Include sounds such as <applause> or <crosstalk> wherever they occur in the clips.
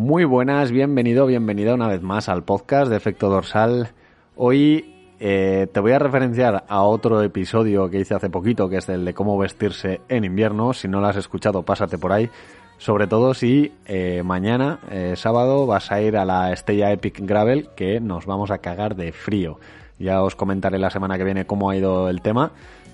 Muy buenas, bienvenido, bienvenida una vez más al podcast de Efecto Dorsal. Hoy eh, te voy a referenciar a otro episodio que hice hace poquito, que es el de cómo vestirse en invierno. Si no lo has escuchado, pásate por ahí. Sobre todo si eh, mañana, eh, sábado, vas a ir a la Estella Epic Gravel, que nos vamos a cagar de frío. Ya os comentaré la semana que viene cómo ha ido el tema.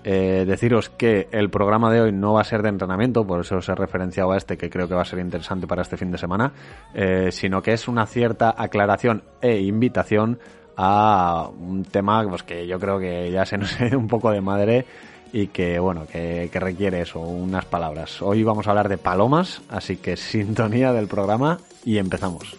Eh, deciros que el programa de hoy no va a ser de entrenamiento, por eso os he referenciado a este que creo que va a ser interesante para este fin de semana, eh, sino que es una cierta aclaración e invitación a un tema pues, que yo creo que ya se nos <laughs> ha un poco de madre y que bueno, que requiere eso, unas palabras. Hoy vamos a hablar de palomas, así que <laughs> sintonía del programa y empezamos.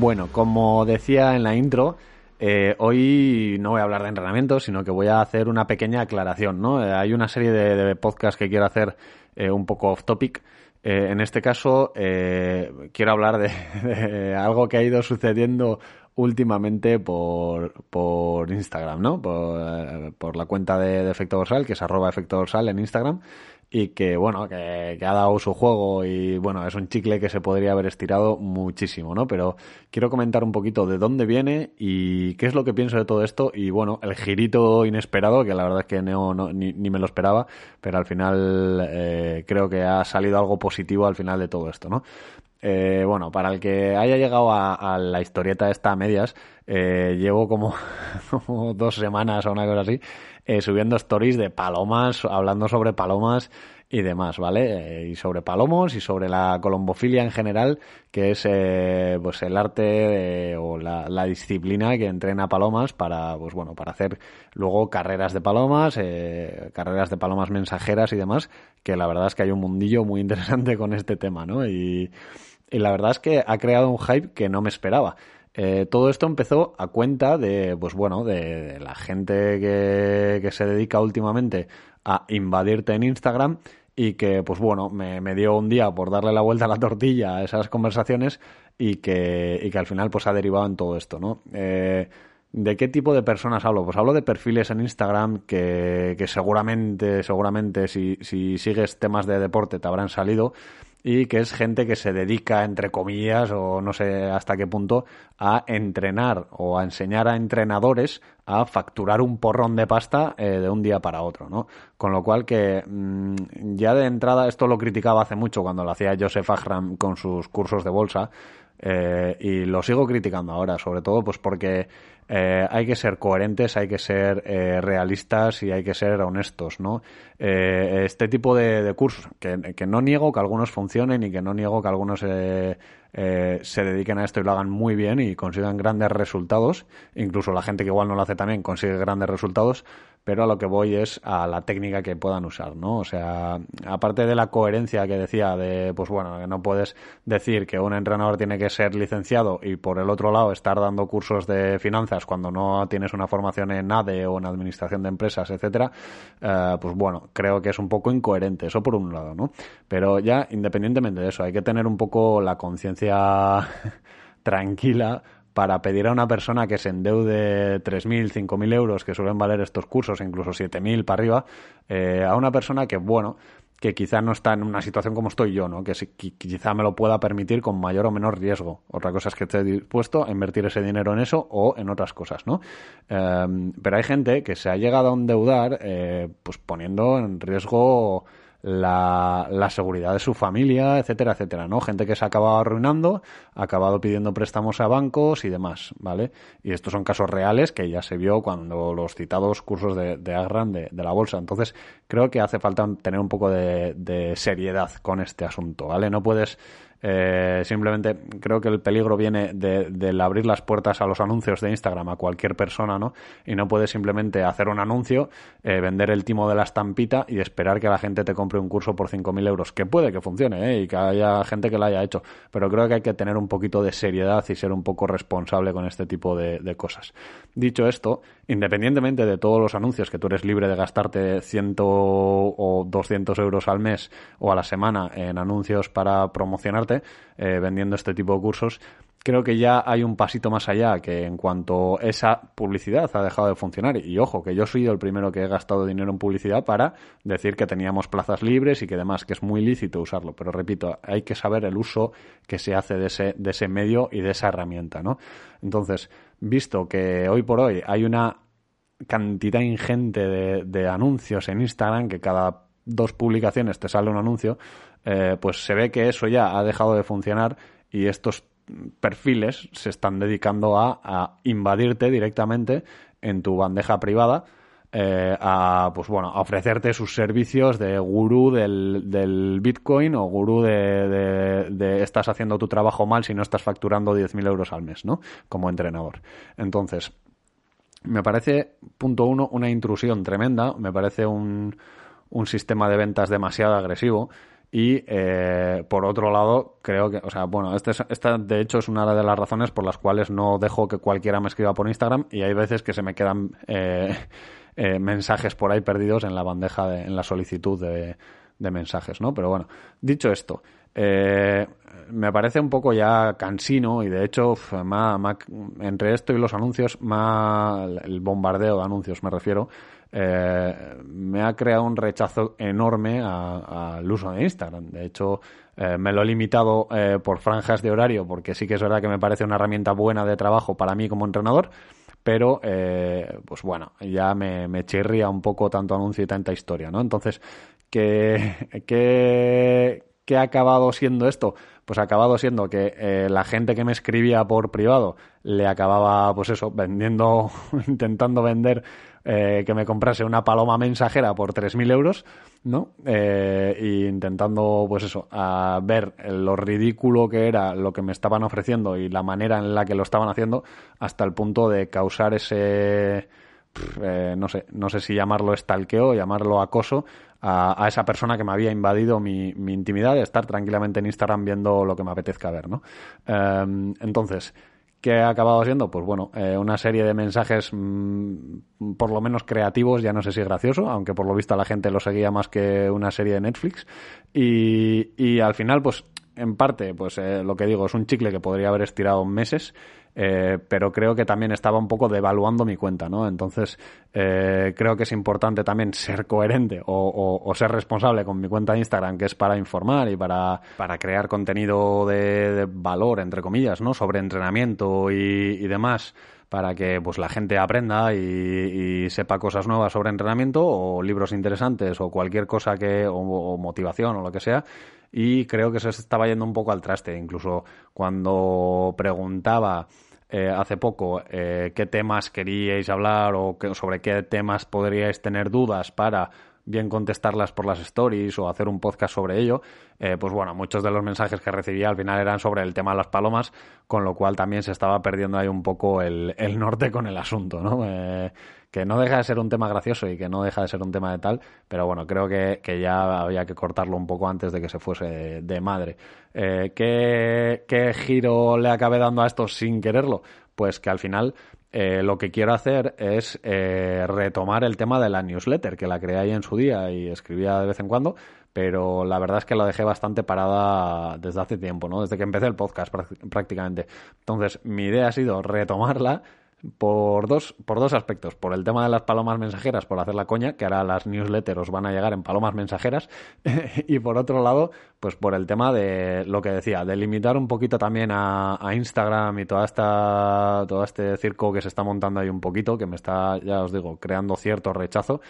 Bueno, como decía en la intro, eh, hoy no voy a hablar de entrenamiento, sino que voy a hacer una pequeña aclaración, ¿no? Eh, hay una serie de, podcasts que quiero hacer eh, un poco off topic. En este caso, quiero hablar <laughs> de, algo que ha ido sucediendo últimamente por, por Instagram, ¿no? Por, por la cuenta de, de Efecto Dorsal, que es arroba Efecto Dorsal en Instagram y que bueno, que, que, ha dado su juego y bueno, es un chicle que se podría haber estirado muchísimo, ¿no? Pero quiero comentar un poquito de dónde viene y qué es lo que pienso de todo esto y bueno, el girito inesperado, que la verdad es que no, no ni, ni, me lo esperaba, pero al final eh, creo que ha salido algo positivo al final de todo esto, ¿no? Eh, bueno, para el que haya llegado a, a la historieta esta a medias, eh, llevo como, <laughs> como, dos semanas o una cosa así, eh, subiendo stories de palomas, hablando sobre palomas y demás, ¿vale? Eh, y sobre palomos y sobre la colombofilia en general, que es eh, pues el arte de, o la, la, disciplina que entrena palomas para, pues bueno, para hacer luego carreras de palomas, eh, carreras de palomas mensajeras y demás, que la verdad es que hay un mundillo muy interesante con este tema, ¿no? Y, y la verdad es que ha creado un hype que no me esperaba. Eh, todo esto empezó a cuenta de, pues bueno, de, la gente que, que, se dedica últimamente a invadirte en Instagram y que, pues bueno, me, me, dio un día por darle la vuelta a la tortilla a esas conversaciones y que, y que al final pues ha derivado en todo esto, ¿no? Eh, ¿De qué tipo de personas hablo? Pues hablo de perfiles en Instagram que, que seguramente, seguramente si, si sigues temas de deporte te habrán salido y que es gente que se dedica, entre comillas, o no sé hasta qué punto, a entrenar o a enseñar a entrenadores a facturar un porrón de pasta eh, de un día para otro, ¿no? Con lo cual que mmm, ya de entrada esto lo criticaba hace mucho cuando lo hacía Joseph Ahram con sus cursos de bolsa eh, y lo sigo criticando ahora, sobre todo pues porque eh, hay que ser coherentes, hay que ser eh, realistas y hay que ser honestos, ¿no? Eh, este tipo de, cursos, que, que, no niego que algunos funcionen y que no niego que algunos eh, eh, se dediquen a esto y lo hagan muy bien y consigan grandes resultados, incluso la gente que igual no lo hace también consigue grandes resultados, pero a lo que voy es a la técnica que puedan usar, ¿no? O sea, aparte de la coherencia que decía de, pues bueno, que no puedes decir que un entrenador tiene que ser licenciado y por el otro lado estar dando cursos de finanzas cuando no tienes una formación en ADE o en administración de empresas, etcétera, eh, pues bueno, creo que es un poco incoherente, eso por un lado, ¿no? Pero ya, independientemente de eso, hay que tener un poco la conciencia <laughs> tranquila para pedir a una persona que se endeude 3.000, 5.000 euros, que suelen valer estos cursos, incluso 7.000 para arriba, eh, a una persona que, bueno, que quizá no está en una situación como estoy yo, ¿no? Que, si, quizá me lo pueda permitir con mayor o menor riesgo. Otra cosa es que esté dispuesto a invertir ese dinero en eso o en otras cosas, ¿no? Eh, pero hay gente que se ha llegado a endeudar, eh, pues poniendo en riesgo la, la, seguridad de su familia, etcétera, etcétera, ¿no? Gente que se ha acabado arruinando, ha acabado pidiendo préstamos a bancos y demás, ¿vale? Y estos son casos reales que ya se vio cuando los citados cursos de, de Agran de, de, la bolsa. Entonces, creo que hace falta tener un poco de, de seriedad con este asunto, ¿vale? No puedes eh, simplemente creo que el peligro viene de, del abrir las puertas a los anuncios de Instagram a cualquier persona, ¿no? Y no puedes simplemente hacer un anuncio, eh, vender el timo de la estampita y esperar que la gente te compre un curso por 5.000 euros. Que puede que funcione, ¿eh? Y que haya gente que lo haya hecho. Pero creo que hay que tener un poquito de seriedad y ser un poco responsable con este tipo de, de cosas. Dicho esto, independientemente de todos los anuncios que tú eres libre de gastarte 100 o 200 euros al mes o a la semana en anuncios para promocionarte, eh, vendiendo este tipo de cursos, creo que ya hay un pasito más allá, que en cuanto esa publicidad ha dejado de funcionar, y ojo, que yo soy el primero que he gastado dinero en publicidad para decir que teníamos plazas libres y que demás, que es muy lícito usarlo, pero repito, hay que saber el uso que se hace de ese, medio y de esa herramienta, ¿no? Entonces, visto que hoy por hoy hay una cantidad ingente de, de anuncios en Instagram, que cada dos publicaciones te sale un anuncio, eh, pues se ve que eso ya ha dejado de funcionar y estos perfiles se están dedicando a, invadirte directamente en tu bandeja privada. Eh, a pues bueno a ofrecerte sus servicios de gurú del, Bitcoin o gurú de, estás haciendo tu trabajo mal si no estás facturando 10.000 euros al mes, ¿no? Como entrenador. Entonces, me parece, punto uno, una intrusión tremenda, me parece un, un sistema de ventas demasiado agresivo y eh, por otro lado, creo que, o sea, bueno, este esta de hecho es una de las razones por las cuales no dejo que cualquiera me escriba por Instagram y hay veces que se me quedan eh, <laughs> eh, mensajes por ahí perdidos en la bandeja, de, en la solicitud de, de mensajes, ¿no? Pero bueno, dicho esto, me parece un poco ya cansino y de hecho, entre esto y los anuncios, más el bombardeo de anuncios me refiero, eh, me ha creado un rechazo enorme al uso de Instagram. De hecho, eh, me lo he limitado eh, por franjas de horario, porque sí que es verdad que me parece una herramienta buena de trabajo para mí como entrenador, pero pues bueno, ya me, chirría un poco tanto anuncio y tanta historia, ¿no? Entonces, ¿qué, qué, qué ha acabado siendo esto? Pues ha acabado siendo que la gente que me escribía por privado le acababa, pues eso, vendiendo, <laughs> intentando vender eh, que me comprase una paloma mensajera por 3.000 euros, ¿no? Eh, intentando, pues eso, a ver lo ridículo que era lo que me estaban ofreciendo y la manera en la que lo estaban haciendo, hasta el punto de causar ese, eh, no sé, no sé si llamarlo estalqueo, llamarlo acoso a, esa persona que me había invadido mi, mi, intimidad de estar tranquilamente en Instagram viendo lo que me apetezca ver, ¿no? entonces, ¿Qué ha acabado siendo? Pues bueno, eh, una serie de mensajes mm, por lo menos creativos, ya no sé si gracioso, aunque por lo visto la gente lo seguía más que una serie de Netflix. Y, y al final, pues en parte, pues eh, lo que digo, es un chicle que podría haber estirado meses eh, pero creo que también estaba un poco devaluando mi cuenta, ¿no? Entonces, eh, creo que es importante también ser coherente o, ser responsable con mi cuenta de Instagram, que es para informar y para, para crear contenido de, valor, entre comillas, ¿no? Sobre entrenamiento y, demás para que pues la gente aprenda y, sepa cosas nuevas sobre entrenamiento o libros interesantes o cualquier cosa que o, motivación o lo que sea y creo que se estaba yendo un poco al traste. Incluso cuando preguntaba eh, hace poco eh, qué temas queríais hablar o sobre qué temas podríais tener dudas para bien contestarlas por las stories o hacer un podcast sobre ello, eh, pues bueno, muchos de los mensajes que recibía al final eran sobre el tema de las palomas, con lo cual también se estaba perdiendo ahí un poco el, el norte con el asunto, ¿no? que no deja de ser un tema gracioso y que no deja de ser un tema de tal, pero bueno, creo que, ya había que cortarlo un poco antes de que se fuese de, madre. Eh, ¿qué, giro le acabé dando a esto sin quererlo? Pues que al final eh, lo que quiero hacer es eh, retomar el tema de la newsletter, que la creé ahí en su día y escribía de vez en cuando, pero la verdad es que la dejé bastante parada desde hace tiempo, ¿no? Desde que empecé el podcast prácticamente. Entonces, mi idea ha sido retomarla por dos, por dos aspectos. Por el tema de las palomas mensajeras, por hacer la coña, que ahora las newsletters os van a llegar en palomas mensajeras. <laughs> y por otro lado, pues por el tema de lo que decía, de limitar un poquito también a, Instagram y toda esta, todo este circo que se está montando ahí un poquito, que me está, ya os digo, creando cierto rechazo.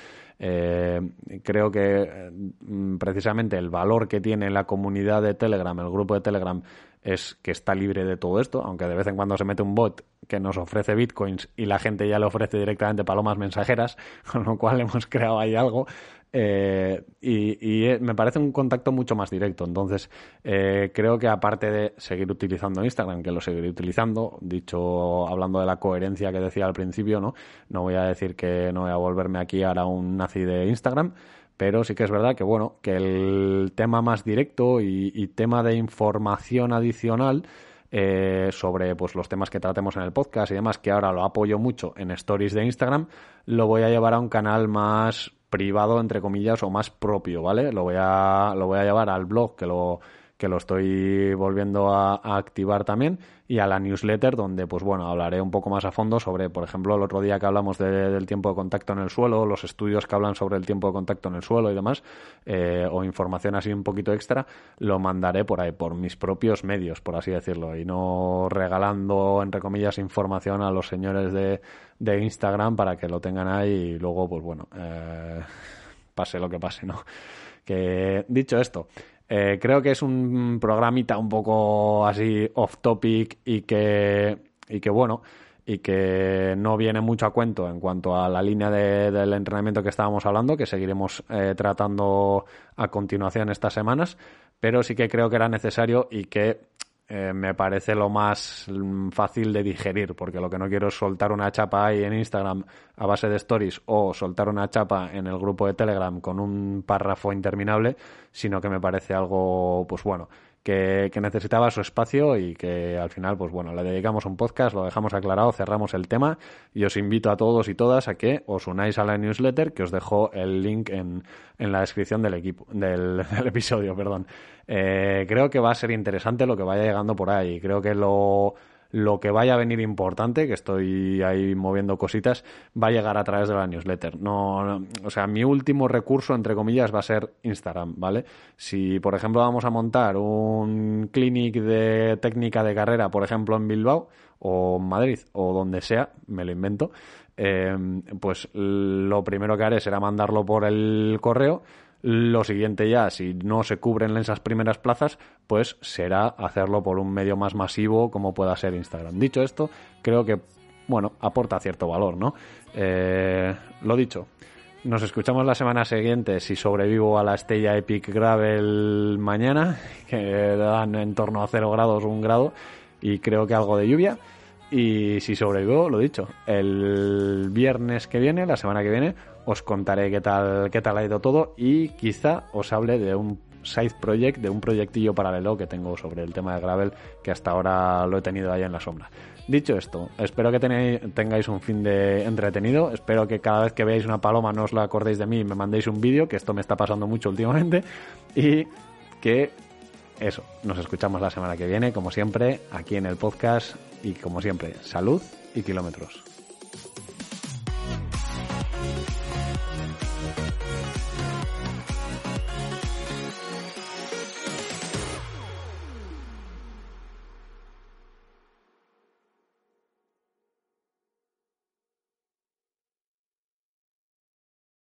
Eh, creo que mm, precisamente el valor que tiene la comunidad de Telegram, el grupo de Telegram, es que está libre de todo esto, aunque de vez en cuando se mete un bot que nos ofrece bitcoins y la gente ya le ofrece directamente palomas mensajeras, <laughs> con lo cual hemos creado ahí algo. Eh, y, eh, me parece un contacto mucho más directo. Entonces, eh, creo que aparte de seguir utilizando Instagram, que lo seguiré utilizando, dicho hablando de la coherencia que decía al principio, ¿no? No voy a decir que no voy a volverme aquí ahora un nazi de Instagram, pero sí que es verdad que bueno, que el tema más directo y, tema de información adicional eh, sobre pues los temas que tratemos en el podcast y demás, que ahora lo apoyo mucho en stories de Instagram, lo voy a llevar a un canal más privado, entre comillas, o más propio, ¿vale? Lo voy a, lo voy a llevar al blog que lo que lo estoy volviendo a, activar también, y a la newsletter, donde, pues bueno, hablaré un poco más a fondo sobre, por ejemplo, el otro día que hablamos del tiempo de contacto en el suelo, los estudios que hablan sobre el tiempo de contacto en el suelo y demás, eh, o información así un poquito extra, lo mandaré por ahí, por mis propios medios, por así decirlo, y no regalando, entre comillas, información a los señores de, de Instagram para que lo tengan ahí y luego, pues bueno, eh, <laughs> pase lo que pase, ¿no? Que dicho esto, eh, creo que es un programita un poco así off topic y que, y que bueno, y que no viene mucho a cuento en cuanto a la línea del entrenamiento que estábamos hablando, que seguiremos eh, tratando a continuación estas semanas, pero sí que creo que era necesario y que eh, me parece lo más fácil de digerir, porque lo que no quiero es soltar una chapa ahí en Instagram a base de stories o soltar una chapa en el grupo de Telegram con un párrafo interminable, sino que me parece algo, pues bueno, que, necesitaba su espacio y que al final, pues bueno, le dedicamos un podcast, lo dejamos aclarado, cerramos el tema y os invito a todos y todas a que os unáis a la newsletter, que os dejo el link en, en la descripción del equipo, del, <laughs> episodio, perdón. Eh, creo que va a ser interesante lo que vaya llegando por ahí. Creo que lo lo que vaya a venir importante, que estoy ahí moviendo cositas, va a llegar a través de la newsletter. No, o sea, mi último recurso, entre comillas, va a ser Instagram, ¿vale? Si, por ejemplo, vamos a montar un clinic de técnica de carrera, por ejemplo, en Bilbao o Madrid o donde sea, me lo invento, eh, pues lo primero que haré será mandarlo por el correo lo siguiente ya, si no se cubren esas primeras plazas, pues será hacerlo por un medio más masivo como pueda ser Instagram. Dicho esto, creo que, bueno, aporta cierto valor, ¿no? Eh, lo dicho, nos escuchamos la semana siguiente si sobrevivo a la Estella Epic Gravel mañana, <laughs> que dan en torno a 0 grados, 1 grado, y creo que algo de lluvia. Y si sobrevivo, lo dicho, el viernes que viene, la semana que viene, os contaré qué tal, qué tal ha ido todo y quizá os hable de un side project, de un proyectillo paralelo que tengo sobre el tema de Gravel, que hasta ahora lo he tenido ahí en la sombra. Dicho esto, espero que tengáis un fin de entretenido, espero que cada vez que veáis una paloma no os la acordéis de mí y me mandéis un vídeo, que esto me está pasando mucho últimamente, y que eso, nos escuchamos la semana que viene, como siempre, aquí en el podcast, y como siempre, salud y kilómetros.